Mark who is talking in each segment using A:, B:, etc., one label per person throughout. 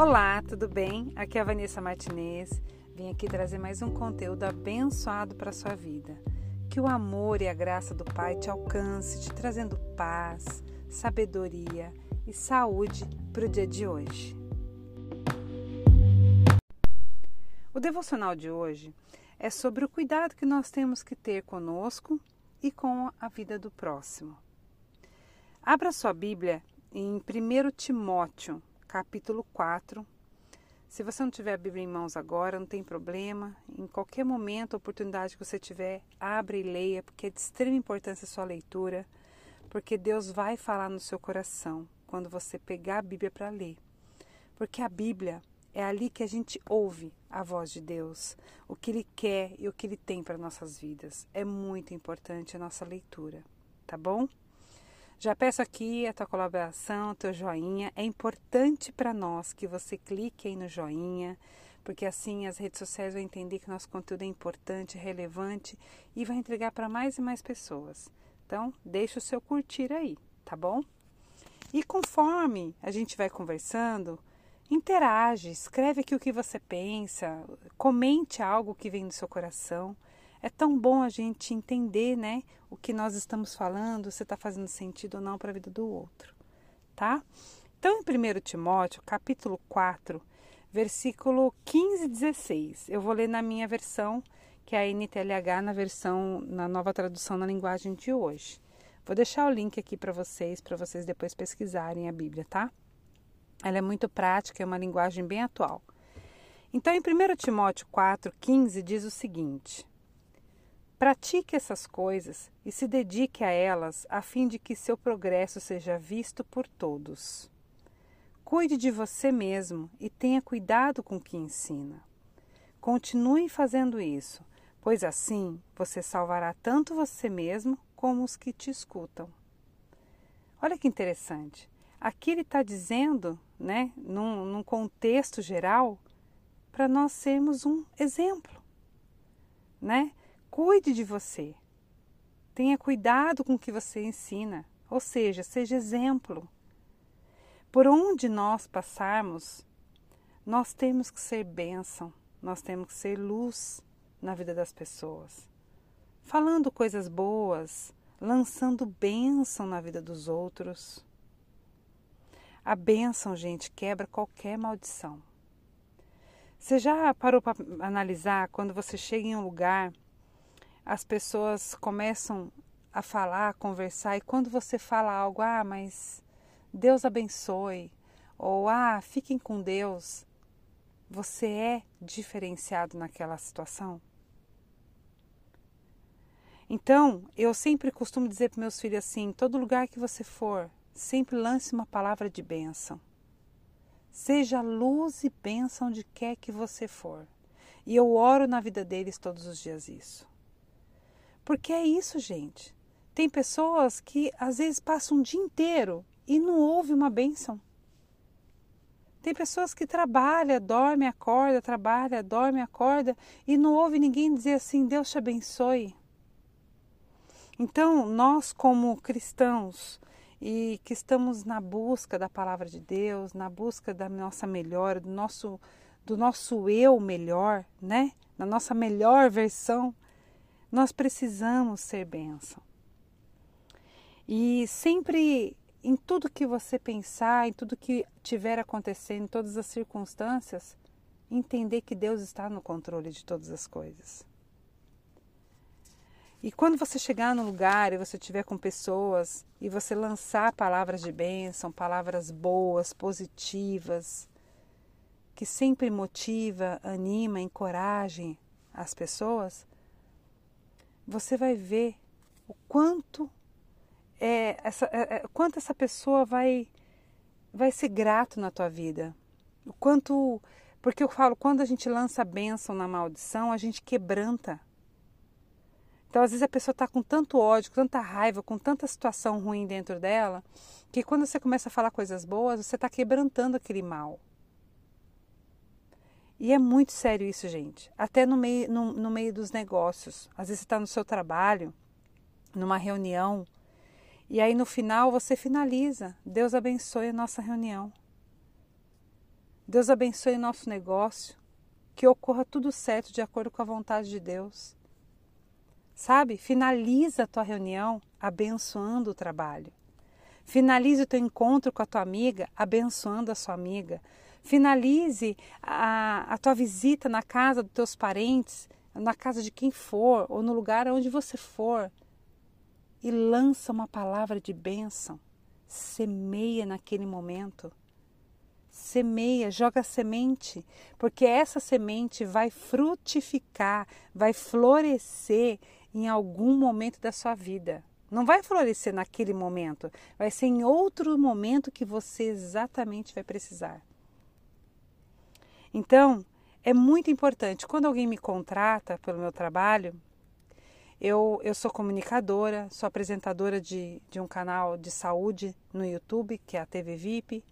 A: Olá, tudo bem? Aqui é a Vanessa Martinez. Vim aqui trazer mais um conteúdo abençoado para a sua vida. Que o amor e a graça do Pai te alcance, te trazendo paz, sabedoria e saúde para o dia de hoje. O devocional de hoje é sobre o cuidado que nós temos que ter conosco e com a vida do próximo. Abra sua Bíblia em 1 Timóteo, capítulo 4. Se você não tiver a Bíblia em mãos agora, não tem problema. Em qualquer momento, oportunidade que você tiver, abre e leia, porque é de extrema importância a sua leitura, porque Deus vai falar no seu coração quando você pegar a Bíblia para ler. Porque a Bíblia é ali que a gente ouve a voz de Deus, o que Ele quer e o que Ele tem para nossas vidas. É muito importante a nossa leitura, tá bom? Já peço aqui a tua colaboração, teu joinha. É importante para nós que você clique aí no joinha, porque assim as redes sociais vão entender que nosso conteúdo é importante, relevante e vai entregar para mais e mais pessoas. Então, deixa o seu curtir aí, tá bom? E conforme a gente vai conversando, interage, escreve aqui o que você pensa, comente algo que vem do seu coração. É tão bom a gente entender, né, o que nós estamos falando, se está fazendo sentido ou não para a vida do outro, tá? Então, em 1 Timóteo, capítulo 4, versículo 15 e 16, eu vou ler na minha versão, que é a NTLH, na versão, na nova tradução na linguagem de hoje. Vou deixar o link aqui para vocês, para vocês depois pesquisarem a Bíblia, tá? Ela é muito prática, é uma linguagem bem atual. Então, em 1 Timóteo 4, 15, diz o seguinte: Pratique essas coisas e se dedique a elas a fim de que seu progresso seja visto por todos. Cuide de você mesmo e tenha cuidado com o que ensina. Continue fazendo isso, pois assim você salvará tanto você mesmo como os que te escutam. Olha que interessante. Aqui ele está dizendo, né, num, num contexto geral, para nós sermos um exemplo, né? Cuide de você. Tenha cuidado com o que você ensina, ou seja, seja exemplo. Por onde nós passarmos, nós temos que ser bênção, nós temos que ser luz na vida das pessoas. Falando coisas boas, lançando bênção na vida dos outros. A bênção, gente, quebra qualquer maldição. Você já parou para analisar quando você chega em um lugar as pessoas começam a falar, a conversar, e quando você fala algo, ah, mas Deus abençoe, ou ah, fiquem com Deus, você é diferenciado naquela situação? Então, eu sempre costumo dizer para meus filhos assim: todo lugar que você for, sempre lance uma palavra de bênção. Seja luz e bênção onde quer que você for. E eu oro na vida deles todos os dias isso. Porque é isso, gente. Tem pessoas que às vezes passam um dia inteiro e não houve uma bênção. Tem pessoas que trabalham, dorme, acorda, trabalha, dorme, acorda e não ouve ninguém dizer assim: Deus te abençoe. Então, nós, como cristãos e que estamos na busca da palavra de Deus, na busca da nossa melhora, do nosso, do nosso eu melhor, né? Na nossa melhor versão, nós precisamos ser bênção. E sempre em tudo que você pensar, em tudo que tiver acontecendo, em todas as circunstâncias, entender que Deus está no controle de todas as coisas. E quando você chegar no lugar e você estiver com pessoas e você lançar palavras de bênção, palavras boas, positivas, que sempre motiva, anima, encorajem as pessoas, você vai ver o quanto é, essa, é, é, quanto essa pessoa vai vai ser grato na tua vida. O quanto porque eu falo, quando a gente lança a bênção na maldição, a gente quebranta. Então, às vezes a pessoa está com tanto ódio, com tanta raiva, com tanta situação ruim dentro dela, que quando você começa a falar coisas boas, você está quebrantando aquele mal. E é muito sério isso, gente. Até no meio, no, no meio dos negócios. Às vezes você está no seu trabalho, numa reunião, e aí no final você finaliza. Deus abençoe a nossa reunião. Deus abençoe o nosso negócio, que ocorra tudo certo de acordo com a vontade de Deus. Sabe? Finaliza a tua reunião abençoando o trabalho. Finalize o teu encontro com a tua amiga abençoando a sua amiga. Finalize a, a tua visita na casa dos teus parentes, na casa de quem for, ou no lugar onde você for, e lança uma palavra de bênção. Semeia naquele momento. Semeia, joga semente, porque essa semente vai frutificar, vai florescer em algum momento da sua vida. Não vai florescer naquele momento, vai ser em outro momento que você exatamente vai precisar. Então, é muito importante. Quando alguém me contrata pelo meu trabalho, eu, eu sou comunicadora, sou apresentadora de, de um canal de saúde no YouTube, que é a TV VIP.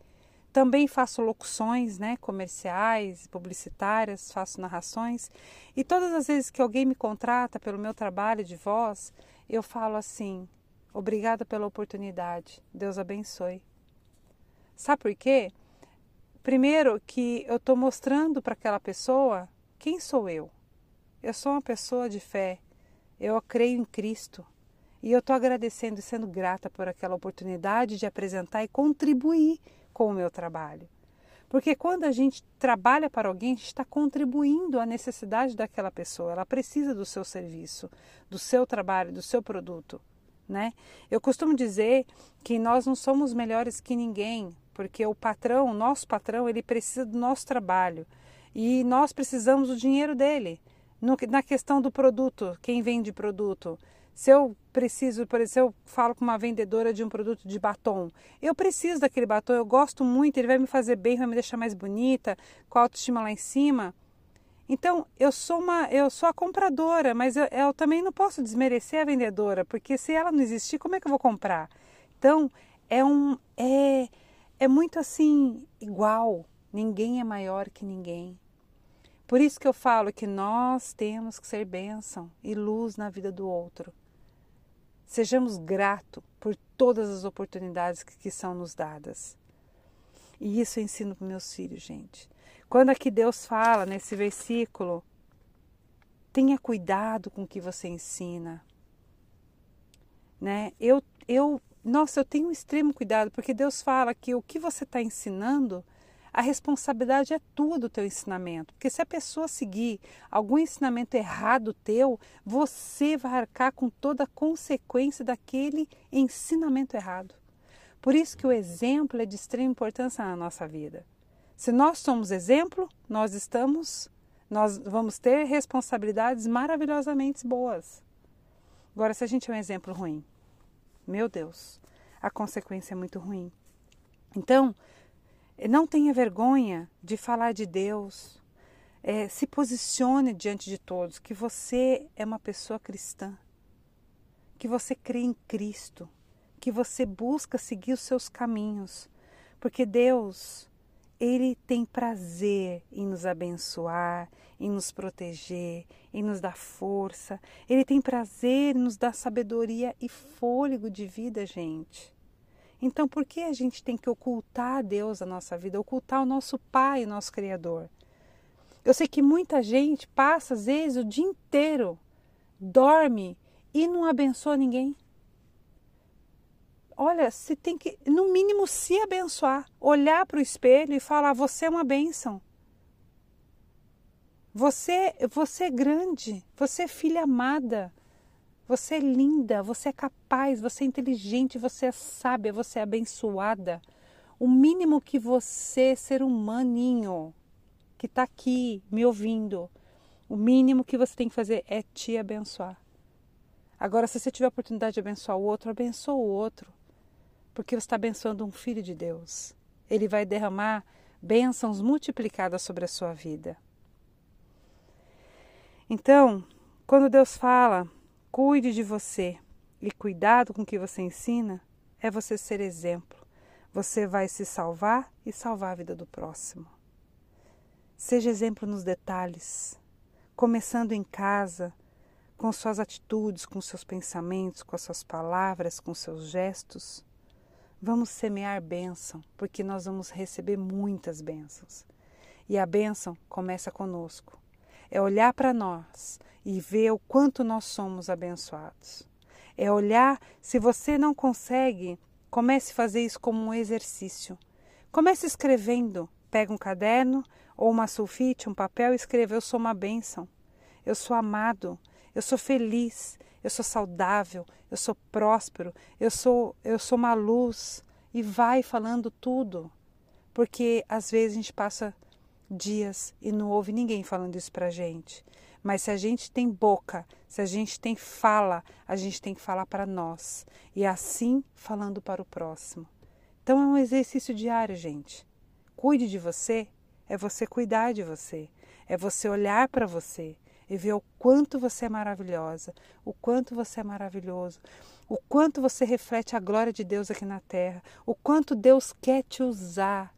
A: Também faço locuções né, comerciais, publicitárias, faço narrações. E todas as vezes que alguém me contrata pelo meu trabalho de voz, eu falo assim: obrigada pela oportunidade, Deus abençoe. Sabe por quê? Primeiro, que eu estou mostrando para aquela pessoa quem sou eu. Eu sou uma pessoa de fé, eu creio em Cristo. E eu estou agradecendo e sendo grata por aquela oportunidade de apresentar e contribuir com o meu trabalho. Porque quando a gente trabalha para alguém, a gente está contribuindo à necessidade daquela pessoa. Ela precisa do seu serviço, do seu trabalho, do seu produto. Né? Eu costumo dizer que nós não somos melhores que ninguém, porque o patrão, o nosso patrão, ele precisa do nosso trabalho e nós precisamos do dinheiro dele. No, na questão do produto, quem vende produto, se eu preciso, por exemplo, eu falo com uma vendedora de um produto de batom, eu preciso daquele batom, eu gosto muito, ele vai me fazer bem, vai me deixar mais bonita, com a autoestima lá em cima. Então, eu sou uma, eu sou a compradora, mas eu, eu também não posso desmerecer a vendedora, porque se ela não existir, como é que eu vou comprar? Então, é um é é muito assim igual, ninguém é maior que ninguém. Por isso que eu falo que nós temos que ser bênção e luz na vida do outro. Sejamos gratos por todas as oportunidades que, que são nos dadas. E isso eu ensino para meus filhos, gente. Quando aqui Deus fala nesse versículo, tenha cuidado com o que você ensina. Né? Eu, eu, nossa, eu tenho um extremo cuidado, porque Deus fala que o que você está ensinando a responsabilidade é tua do teu ensinamento. Porque se a pessoa seguir algum ensinamento errado teu, você vai arcar com toda a consequência daquele ensinamento errado. Por isso que o exemplo é de extrema importância na nossa vida. Se nós somos exemplo, nós estamos, nós vamos ter responsabilidades maravilhosamente boas. Agora, se a gente é um exemplo ruim, meu Deus, a consequência é muito ruim. Então, não tenha vergonha de falar de Deus. É, se posicione diante de todos que você é uma pessoa cristã, que você crê em Cristo, que você busca seguir os seus caminhos, porque Deus, Ele tem prazer em nos abençoar, em nos proteger, em nos dar força. Ele tem prazer em nos dar sabedoria e fôlego de vida, gente. Então, por que a gente tem que ocultar a Deus a nossa vida, ocultar o nosso Pai, o nosso Criador? Eu sei que muita gente passa, às vezes, o dia inteiro, dorme e não abençoa ninguém. Olha, você tem que, no mínimo, se abençoar, olhar para o espelho e falar: Você é uma bênção. Você, você é grande, você é filha amada. Você é linda, você é capaz, você é inteligente, você é sábia, você é abençoada. O mínimo que você, ser humaninho, que está aqui me ouvindo, o mínimo que você tem que fazer é te abençoar. Agora, se você tiver a oportunidade de abençoar o outro, abençoa o outro, porque você está abençoando um filho de Deus. Ele vai derramar bênçãos multiplicadas sobre a sua vida. Então, quando Deus fala Cuide de você e cuidado com o que você ensina é você ser exemplo. Você vai se salvar e salvar a vida do próximo. Seja exemplo nos detalhes, começando em casa, com suas atitudes, com seus pensamentos, com as suas palavras, com seus gestos. Vamos semear bênção, porque nós vamos receber muitas bênçãos. E a bênção começa conosco. É olhar para nós e ver o quanto nós somos abençoados. É olhar, se você não consegue, comece a fazer isso como um exercício. Comece escrevendo. Pega um caderno ou uma sulfite, um papel e escreva: Eu sou uma bênção. Eu sou amado. Eu sou feliz. Eu sou saudável. Eu sou próspero. Eu sou, eu sou uma luz. E vai falando tudo. Porque às vezes a gente passa dias e não ouve ninguém falando isso pra gente. Mas se a gente tem boca, se a gente tem fala, a gente tem que falar para nós. E assim falando para o próximo. Então é um exercício diário, gente. Cuide de você é você cuidar de você, é você olhar para você e ver o quanto você é maravilhosa, o quanto você é maravilhoso, o quanto você reflete a glória de Deus aqui na terra, o quanto Deus quer te usar.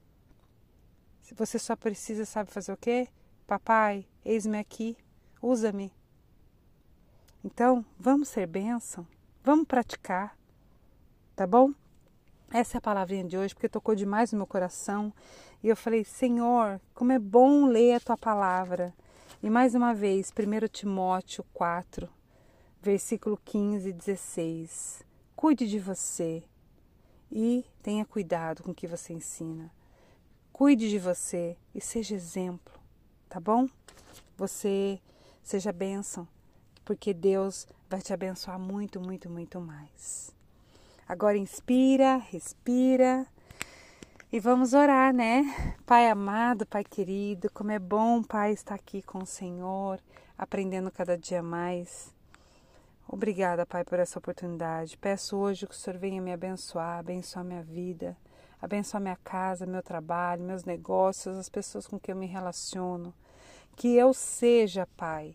A: Você só precisa, sabe fazer o quê? Papai, eis-me aqui, usa-me. Então, vamos ser bênção, vamos praticar, tá bom? Essa é a palavrinha de hoje, porque tocou demais no meu coração. E eu falei, Senhor, como é bom ler a tua palavra. E mais uma vez, 1 Timóteo 4, versículo 15 e 16. Cuide de você e tenha cuidado com o que você ensina. Cuide de você e seja exemplo, tá bom? Você Seja bênção, porque Deus vai te abençoar muito, muito, muito mais. Agora inspira, respira e vamos orar, né? Pai amado, Pai querido, como é bom, Pai, estar aqui com o Senhor, aprendendo cada dia mais. Obrigada, Pai, por essa oportunidade. Peço hoje que o Senhor venha me abençoar, abençoar minha vida, abençoar minha casa, meu trabalho, meus negócios, as pessoas com quem eu me relaciono. Que eu seja, Pai,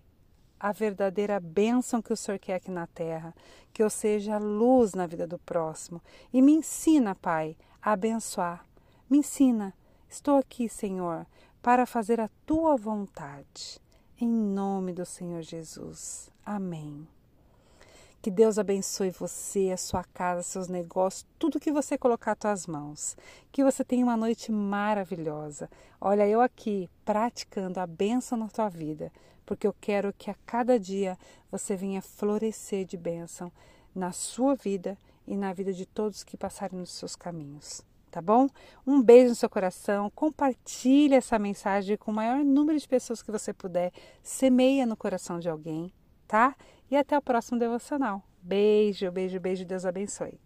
A: a verdadeira bênção que o Senhor quer aqui na terra, que eu seja luz na vida do próximo. E me ensina, Pai, a abençoar. Me ensina. Estou aqui, Senhor, para fazer a tua vontade. Em nome do Senhor Jesus. Amém. Que Deus abençoe você, a sua casa, seus negócios, tudo que você colocar às tuas mãos. Que você tenha uma noite maravilhosa. Olha, eu aqui praticando a bênção na tua vida, porque eu quero que a cada dia você venha florescer de bênção na sua vida e na vida de todos que passarem nos seus caminhos. Tá bom? Um beijo no seu coração. Compartilhe essa mensagem com o maior número de pessoas que você puder. Semeia no coração de alguém, tá? e até o próximo devocional. Beijo, beijo, beijo. Deus abençoe.